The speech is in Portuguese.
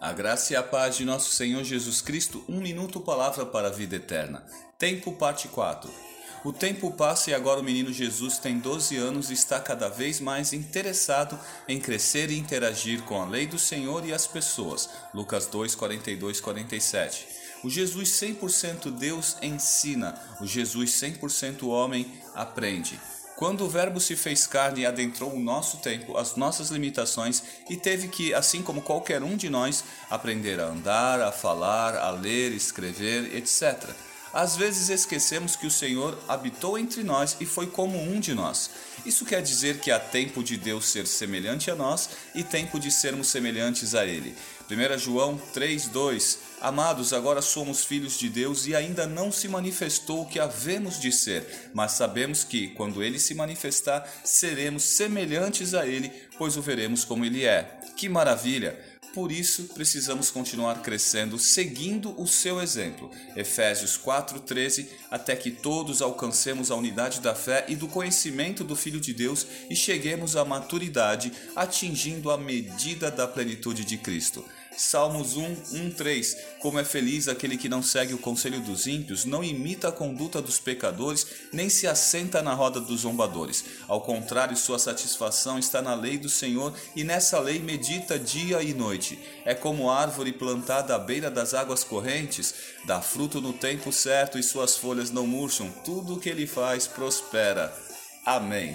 A graça e a paz de nosso Senhor Jesus Cristo, um minuto palavra para a vida eterna. Tempo parte 4. O tempo passa e agora o menino Jesus tem 12 anos e está cada vez mais interessado em crescer e interagir com a lei do Senhor e as pessoas. Lucas 2, 42, 47. O Jesus 100% Deus ensina, o Jesus 100% homem aprende. Quando o Verbo se fez carne e adentrou o nosso tempo, as nossas limitações e teve que, assim como qualquer um de nós, aprender a andar, a falar, a ler, escrever, etc. Às vezes esquecemos que o Senhor habitou entre nós e foi como um de nós. Isso quer dizer que há tempo de Deus ser semelhante a nós e tempo de sermos semelhantes a Ele. 1 João 3,2 Amados, agora somos filhos de Deus e ainda não se manifestou o que havemos de ser, mas sabemos que, quando Ele se manifestar, seremos semelhantes a Ele, pois o veremos como Ele é. Que maravilha! Por isso, precisamos continuar crescendo, seguindo o seu exemplo. Efésios 4:13, até que todos alcancemos a unidade da fé e do conhecimento do Filho de Deus e cheguemos à maturidade, atingindo a medida da plenitude de Cristo. Salmos 1, 1, 3. Como é feliz aquele que não segue o conselho dos ímpios, não imita a conduta dos pecadores, nem se assenta na roda dos zombadores. Ao contrário, sua satisfação está na lei do Senhor, e nessa lei medita dia e noite. É como árvore plantada à beira das águas correntes, dá fruto no tempo certo e suas folhas não murcham. Tudo o que ele faz prospera. Amém.